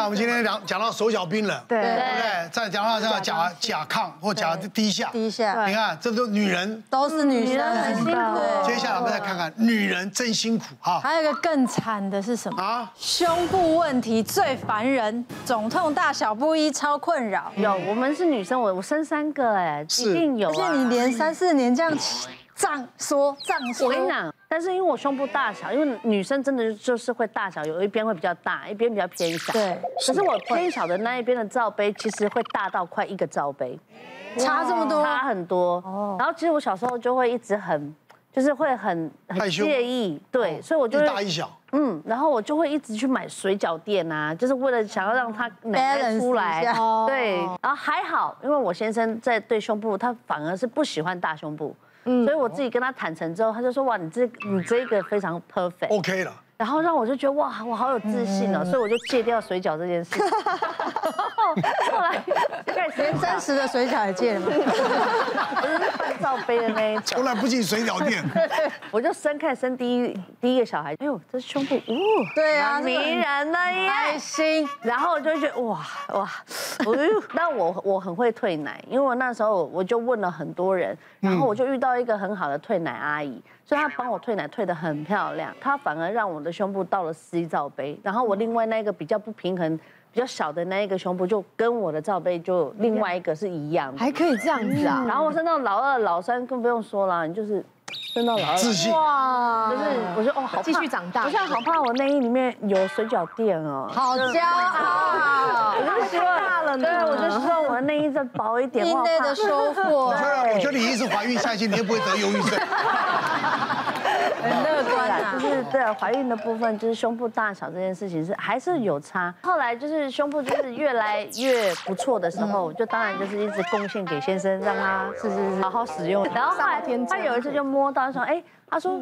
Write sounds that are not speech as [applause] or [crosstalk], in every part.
看，我们今天讲讲到手脚冰冷，对对不对？再讲到这个甲甲亢或甲低下，低下，你看，这都女人都是女生，很辛苦。接下来我们再看看女人真辛苦哈。还有一个更惨的是什么啊？胸部问题最烦人，肿痛大小不一，超困扰。有，我们是女生，我我生三个哎，一定有。而且你连三四年这样胀缩胀缩，我跟你讲。但是因为我胸部大小，因为女生真的就是会大小，有一边会比较大，一边比较偏小。对。可是我偏小的那一边的罩杯，其实会大到快一个罩杯，差这么多，差很多。哦。然后其实我小时候就会一直很，就是会很很介意，对，所以我就一大一小。嗯，然后我就会一直去买水饺垫啊，就是为了想要让它奶奶出来。对。然后还好，因为我先生在对胸部，他反而是不喜欢大胸部。嗯，所以我自己跟他坦诚之后，他就说哇，你这你这个非常 perfect，OK 了。然后让我就觉得哇，我好有自信哦，所以我就戒掉水饺这件事。[laughs] 后来连真实的水饺也戒了吗？[laughs] 不是换罩杯的那一种。从来不进水饺店。[laughs] 我就生开生第一第一个小孩，哎呦，这胸部，哦，对啊，迷人的耶，开心。然后我就觉得哇哇，哎呦，那我我很会退奶，因为我那时候我就问了很多人，然后我就遇到一个很好的退奶阿姨。所以他帮我退奶退得很漂亮，他反而让我的胸部到了 C 罩杯，然后我另外那个比较不平衡、比较小的那一个胸部就跟我的罩杯就另外一个是一样的，还可以这样子啊。然后我生到老二、老三更不用说了，你就是生到老二，自信哇，就是我说哦，好继续长大，我现在好怕我内衣里面有水饺垫哦，好骄傲，我就希望大了，对，我就希望我的内衣再薄一点，内内的收获。我觉得，我觉得你一直怀孕下去，你也不会得忧郁症。很乐观啊，就是对怀孕的部分，就是胸部大小这件事情是还是有差。后来就是胸部就是越来越不错的时候，就当然就是一直贡献给先生，让他是是是好好使用。然后后来他有一次就摸到说，哎，他说，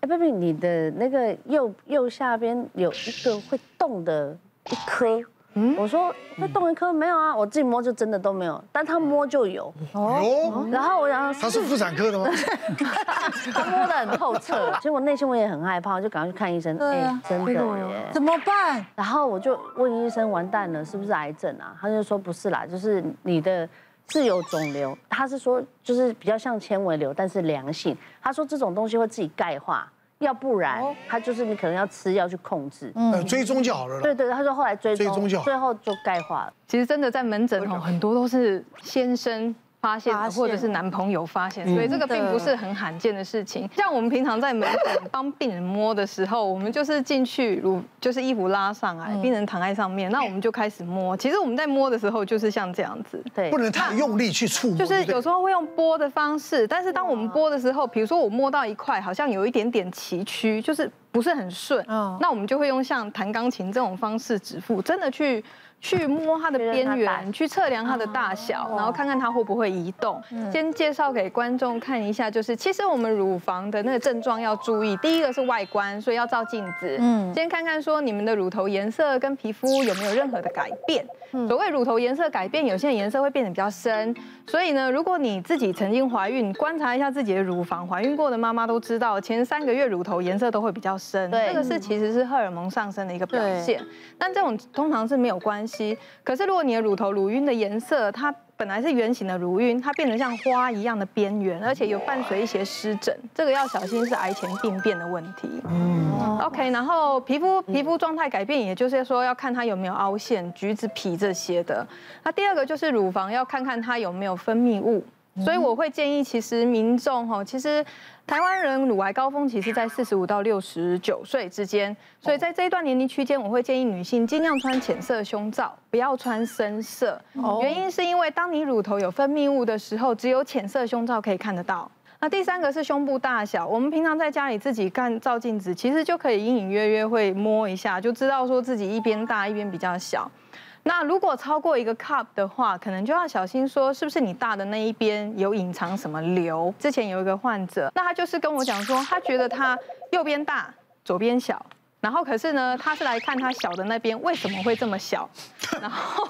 哎，baby，你的那个右右下边有一个会动的一颗。嗯，我说那动一颗没有啊，我自己摸就真的都没有，但他摸就有哦。然后我想他是妇产科的吗？[laughs] 他摸得很透彻，[laughs] 结果内心我也很害怕，就赶快去看医生。哎，真的耶，怎么办？然后我就问医生，完蛋了，是不是癌症啊？他就说不是啦，就是你的自有肿瘤，他是说就是比较像纤维瘤，但是良性。他说这种东西会自己钙化。要不然，他就是你可能要吃药去控制，嗯，追踪就好了。对对，他说后来追踪，追踪就好，最后就钙化了。其实真的在门诊哦，很多都是先生。发现或者是男朋友发现，所以这个并不是很罕见的事情。像我们平常在门诊帮病人摸的时候，我们就是进去，如就是衣服拉上来，病人躺在上面，那我们就开始摸。其实我们在摸的时候就是像这样子，对，不能太用力去触摸。就是有时候会用拨的方式，但是当我们拨的时候，比如说我摸到一块好像有一点点崎岖，就是不是很顺，那我们就会用像弹钢琴这种方式指腹，真的去。去摸它的边缘，[laughs] 去测量它的大小，然后看看它会不会移动。先介绍给观众看一下，就是其实我们乳房的那个症状要注意，第一个是外观，所以要照镜子。嗯，先看看说你们的乳头颜色跟皮肤有没有任何的改变。所谓乳头颜色改变，有些颜色会变得比较深。所以呢，如果你自己曾经怀孕，观察一下自己的乳房，怀孕过的妈妈都知道，前三个月乳头颜色都会比较深。对，这个是其实是荷尔蒙上升的一个表现。但这种通常是没有关系。可是，如果你的乳头乳晕的颜色，它本来是圆形的乳晕，它变得像花一样的边缘，而且有伴随一些湿疹，这个要小心是癌前病变的问题。嗯，OK，然后皮肤皮肤状态改变，也就是说要看它有没有凹陷、橘子皮这些的。那第二个就是乳房要看看它有没有分泌物。所以我会建议，其实民众哈，其实台湾人乳癌高峰期是在四十五到六十九岁之间，所以在这一段年龄区间，我会建议女性尽量穿浅色胸罩，不要穿深色。原因是因为当你乳头有分泌物的时候，只有浅色胸罩可以看得到。那第三个是胸部大小，我们平常在家里自己看照镜子，其实就可以隐隐约约会摸一下，就知道说自己一边大一边比较小。那如果超过一个 cup 的话，可能就要小心说，是不是你大的那一边有隐藏什么瘤？之前有一个患者，那他就是跟我讲说，他觉得他右边大，左边小，然后可是呢，他是来看他小的那边为什么会这么小，[laughs] 然后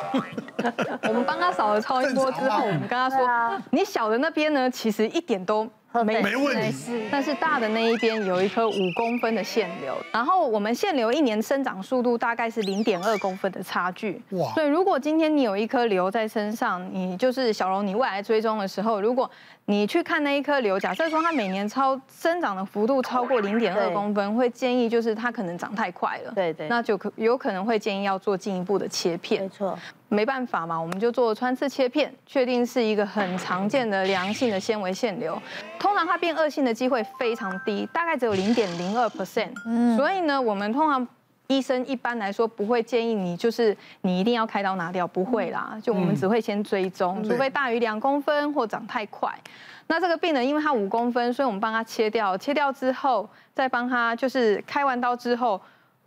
[laughs] 我们帮他扫了超音波之后，我们跟他说，你小的那边呢，其实一点都。没没问题。但是大的那一边有一颗五公分的腺瘤，然后我们腺瘤一年生长速度大概是零点二公分的差距。哇！所以如果今天你有一颗瘤在身上，你就是小龙，你未来追踪的时候，如果你去看那一颗瘤，假设说它每年超生长的幅度超过零点二公分，会建议就是它可能长太快了，对对，那就可有可能会建议要做进一步的切片。没错，没办法嘛，我们就做穿刺切片，确定是一个很常见的良性的纤维腺瘤。通常它变恶性的机会非常低，大概只有零点零二 percent。嗯，所以呢，我们通常。医生一般来说不会建议你，就是你一定要开刀拿掉，不会啦。就我们只会先追踪，除非大于两公分或长太快。那这个病人因为他五公分，所以我们帮他切掉，切掉之后再帮他就是开完刀之后。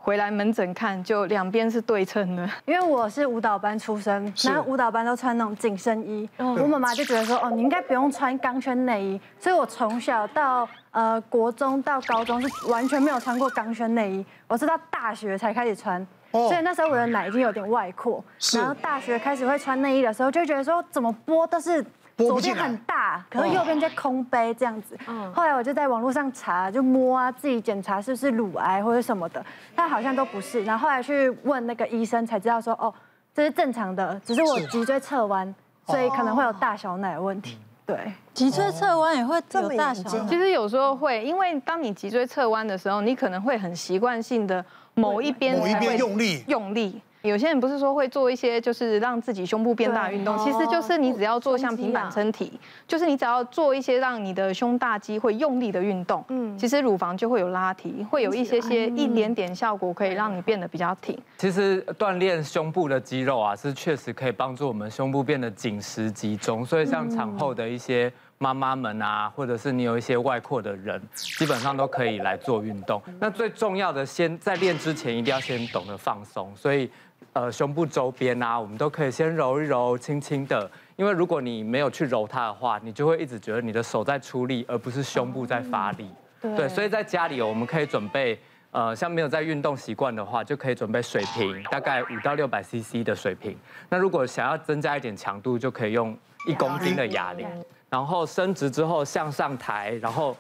回来门诊看，就两边是对称的。因为我是舞蹈班出身，然后舞蹈班都穿那种紧身衣，我妈妈就觉得说，哦，你应该不用穿钢圈内衣。所以我从小到呃国中到高中是完全没有穿过钢圈内衣，我是到大学才开始穿。所以那时候我的奶已经有点外扩，然后大学开始会穿内衣的时候，就觉得说怎么拨都是。左边很大，可是右边在空杯这样子。嗯，后来我就在网络上查，就摸啊，自己检查是不是乳癌或者什么的，但好像都不是。然后后来去问那个医生，才知道说，哦，这是正常的，只是我脊椎侧弯，所以可能会有大小奶的问题。对，脊椎侧弯也会有大小。其实有时候会，因为当你脊椎侧弯的时候，你可能会很习惯性的某一边某一边用力用力。有些人不是说会做一些就是让自己胸部变大的运动，其实就是你只要做像平板撑体，就是你只要做一些让你的胸大肌会用力的运动，嗯，其实乳房就会有拉提，会有一些些一点点效果，可以让你变得比较挺。其实锻炼胸部的肌肉啊，是确实可以帮助我们胸部变得紧实集中，所以像产后的一些妈妈们啊，或者是你有一些外扩的人，基本上都可以来做运动。那最重要的，先在练之前一定要先懂得放松，所以。呃，胸部周边啊，我们都可以先揉一揉，轻轻的。因为如果你没有去揉它的话，你就会一直觉得你的手在出力，而不是胸部在发力。对，对，所以在家里我们可以准备，呃，像没有在运动习惯的话，就可以准备水瓶，大概五到六百 CC 的水瓶。那如果想要增加一点强度，就可以用一公斤的哑铃。然后伸直之后向上抬，然后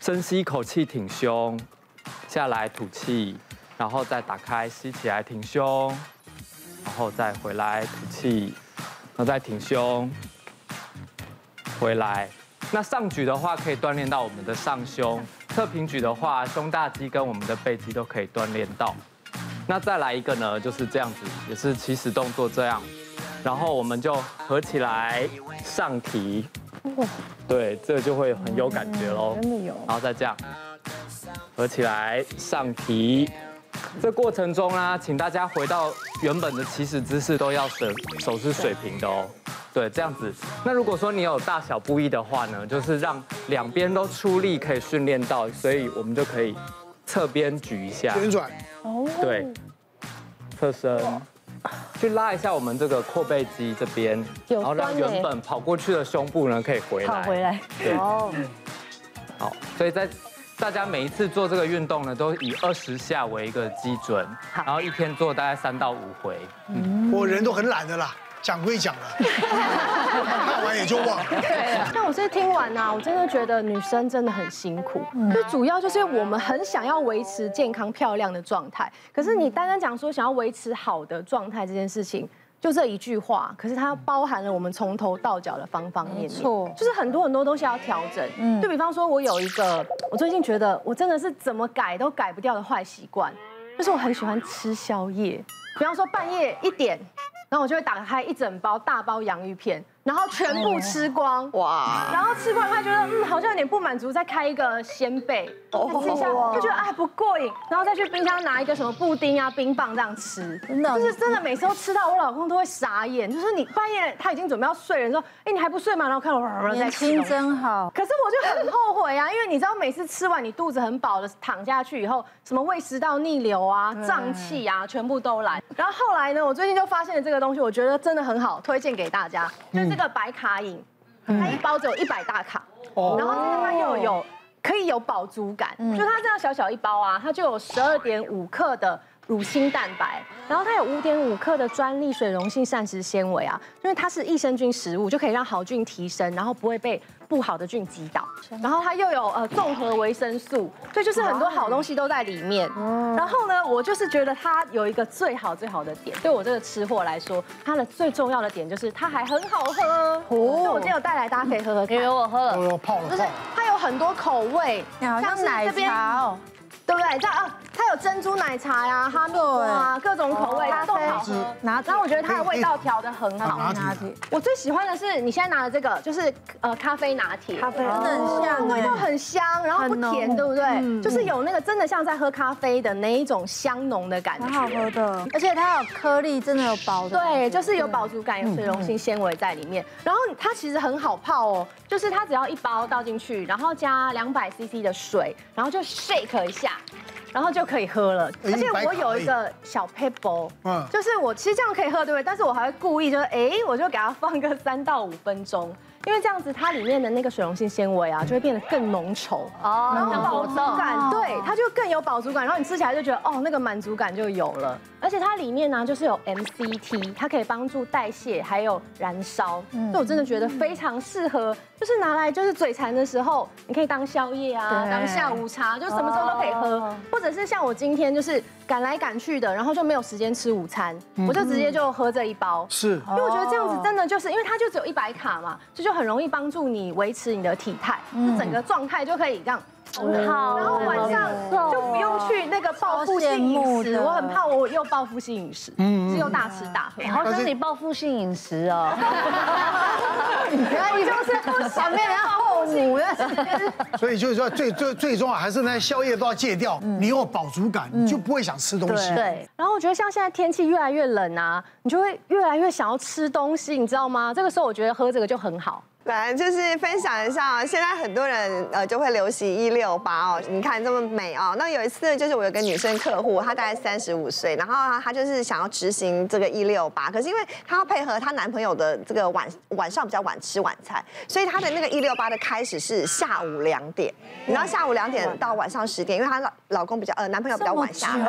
深吸一口气，挺胸，下来吐气，然后再打开，吸起来，挺胸。然后再回来吐气，然后再挺胸，回来。那上举的话可以锻炼到我们的上胸，侧平举的话，胸大肌跟我们的背肌都可以锻炼到。那再来一个呢，就是这样子，也是起始动作这样。然后我们就合起来上提，对，这个就会很有感觉喽。真的有。然后再这样合起来上提。这过程中呢，请大家回到原本的起始姿势，都要手手是水平的哦。对，这样子。那如果说你有大小不一的话呢，就是让两边都出力，可以训练到，所以我们就可以侧边举一下，旋转。哦。对。侧身，去拉一下我们这个阔背肌这边，然后让原本跑过去的胸部呢可以回来。跑回来。对。哦。好，所以在。大家每一次做这个运动呢，都以二十下为一个基准，然后一天做大概三到五回。嗯，我人都很懒的啦，讲归讲了，[laughs] 看完也就忘了。对。但我是听完啊，我真的觉得女生真的很辛苦，就主要就是我们很想要维持健康漂亮的状态，可是你单单讲说想要维持好的状态这件事情。就这一句话，可是它包含了我们从头到脚的方方面面，错，就是很多很多东西要调整。嗯，就比方说，我有一个，我最近觉得我真的是怎么改都改不掉的坏习惯，就是我很喜欢吃宵夜。比方说半夜一点，然后我就会打开一整包大包洋芋片。然后全部吃光哇！然后吃光他觉得嗯好像有点不满足，再开一个鲜贝吃一下，就觉得哎不过瘾，然后再去冰箱拿一个什么布丁啊冰棒这样吃，真的就是真的每次都吃到我老公都会傻眼，就是你半夜他已经准备要睡了，说哎你还不睡吗？然后看我年轻真好，可是我就很后悔啊，因为你知道每次吃完你肚子很饱的躺下去以后，什么胃食道逆流啊、胀气啊，全部都来。然后后来呢，我最近就发现了这个东西，我觉得真的很好，推荐给大家，就是。这个白卡饮，它一包只有一百大卡，然后它又有可以有饱足感，就它这样小小一包啊，它就有十二点五克的乳清蛋白，然后它有五点五克的专利水溶性膳食纤维啊，因为它是益生菌食物，就可以让好菌提升，然后不会被不好的菌击倒。然后它又有呃综合维生素，所以就是很多好东西都在里面。然后呢，我就是觉得它有一个最好最好的点，对我这个吃货来说，它的最重要的点就是它还很好喝。哦，我今天有带来，大家可以喝喝看。因为我喝了，我泡了就是它有很多口味，像是奶茶哦。对不对？这样啊，它有珍珠奶茶呀、哈密瓜啊，各种口味都好喝。然后我觉得它的味道调的很好。拿铁。我最喜欢的是你现在拿的这个，就是呃咖啡拿铁。咖啡真的很香，味道很香，然后不甜，对不对？就是有那个真的像在喝咖啡的那一种香浓的感觉。很好喝的，而且它有颗粒，真的有饱。对，就是有饱足感，有水溶性纤维在里面。然后它其实很好泡哦，就是它只要一包倒进去，然后加两百 CC 的水，然后就 shake 一下。然后就可以喝了，而且我有一个小撇步，嗯，就是我其实这样可以喝，对不对？但是我还会故意就是，哎，我就给它放个三到五分钟。因为这样子，它里面的那个水溶性纤维啊，就会变得更浓稠哦，然后饱足感，对，它就更有饱足感，然后你吃起来就觉得哦，那个满足感就有了。而且它里面呢，就是有 MCT，它可以帮助代谢，还有燃烧，所以我真的觉得非常适合，就是拿来就是嘴馋的时候，你可以当宵夜啊，当下午茶，就什么时候都可以喝，或者是像我今天就是赶来赶去的，然后就没有时间吃午餐，我就直接就喝这一包，是，因为我觉得这样子真的就是，因为它就只有一百卡嘛，就就。很容易帮助你维持你的体态，就整个状态就可以这样很好，然后晚上就不用去那个报复性饮食。我很怕我又报复性饮食，嗯，是又大吃大喝。好像你报复性饮食哦，[laughs] 你就是想变成后母的。所以就是说，最最最重要还是那些宵夜都要戒掉。你有饱足感，你就不会想吃东西。对。然后我觉得像现在天气越来越冷啊，你就会越来越想要吃东西，你知道吗？这个时候我觉得喝这个就很好。来，就是分享一下，现在很多人呃就会流行一六八哦，你看这么美哦。那有一次就是我有个女生客户，她大概三十五岁，然后她就是想要执行这个一六八，可是因为她要配合她男朋友的这个晚晚上比较晚吃晚餐，所以她的那个一六八的开始是下午两点，你知道下午两点到晚上十点，因为她老老公比较呃男朋友比较晚下班，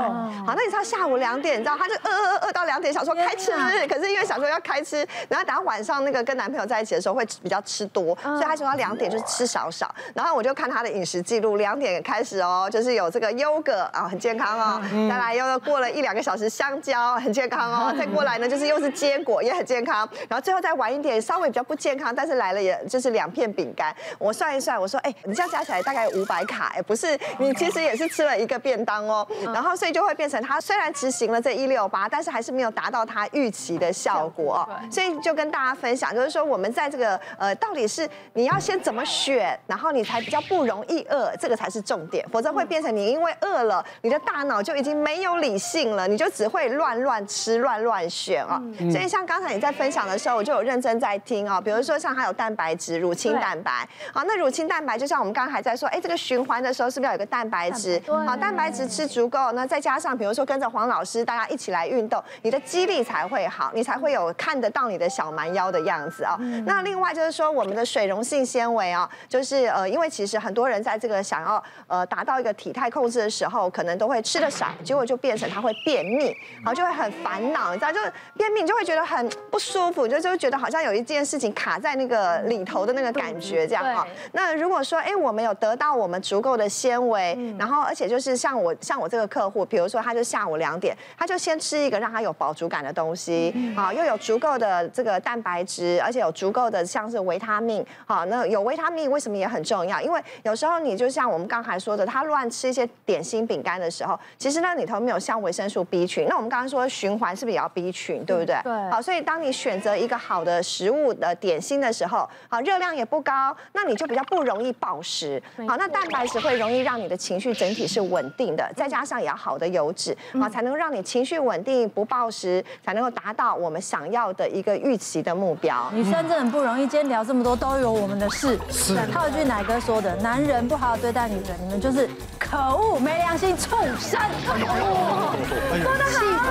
好，那你知道下午两点，你知道她就饿饿饿到两点，想说开吃，可是因为想说要开吃，然后等到晚上那个跟男朋友在一起的时候会比较。吃多，所以他说他两点就是吃少少，然后我就看他的饮食记录，两点开始哦，就是有这个优格啊，很健康哦，再来又过了一两个小时香蕉，很健康哦，再过来呢就是又是坚果，也很健康，然后最后再晚一点，稍微比较不健康，但是来了也就是两片饼干，我算一算，我说哎，你这样加起来大概五百卡，哎，不是，你其实也是吃了一个便当哦，然后所以就会变成他虽然执行了这一六八，但是还是没有达到他预期的效果，所以就跟大家分享，就是说我们在这个呃。到底是你要先怎么选，然后你才比较不容易饿，这个才是重点，否则会变成你因为饿了，你的大脑就已经没有理性了，你就只会乱乱吃、乱乱选啊。所以像刚才你在分享的时候，我就有认真在听哦。比如说像还有蛋白质、乳清蛋白，好，那乳清蛋白就像我们刚刚还在说，哎，这个循环的时候是不是要有个蛋白质？好，蛋白质吃足够，那再加上比如说跟着黄老师大家一起来运动，你的肌力才会好，你才会有看得到你的小蛮腰的样子啊。那另外就是说。我们的水溶性纤维啊，就是呃，因为其实很多人在这个想要呃达到一个体态控制的时候，可能都会吃的少，结果就变成他会便秘，然后就会很烦恼，你知道，就是便秘，你就会觉得很不舒服，就就觉得好像有一件事情卡在那个里头的那个感觉这样哈。那如果说哎，我们有得到我们足够的纤维，然后而且就是像我像我这个客户，比如说他就下午两点，他就先吃一个让他有饱足感的东西，啊，又有足够的这个蛋白质，而且有足够的像是维。维他命，好，那有维他命为什么也很重要？因为有时候你就像我们刚才说的，他乱吃一些点心饼干的时候，其实那里头没有像维生素 B 群。那我们刚刚说循环是不是也要 B 群，对不对？对。好，所以当你选择一个好的食物的点心的时候，好，热量也不高，那你就比较不容易暴食。好，那蛋白质会容易让你的情绪整体是稳定的，再加上也要好的油脂，好，才能让你情绪稳定不暴食，才能够达到我们想要的一个预期的目标。女生真的很不容易，今天聊。聊这么多都有我们的事。是套一句奶哥说的：“男人不好好对待女人，你们就是可恶、没良心、畜生。”说得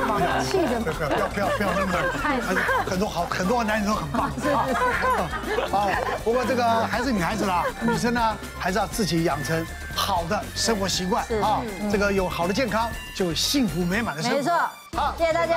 好，气的不要不要不要不要那么，很多好很多男人都很棒啊。好，不过这个还是女孩子啦，[laughs] 女生呢还是要自己养成好的生活习惯啊。这个有好的健康，就有幸福美满的生活。没错，好，谢谢大家。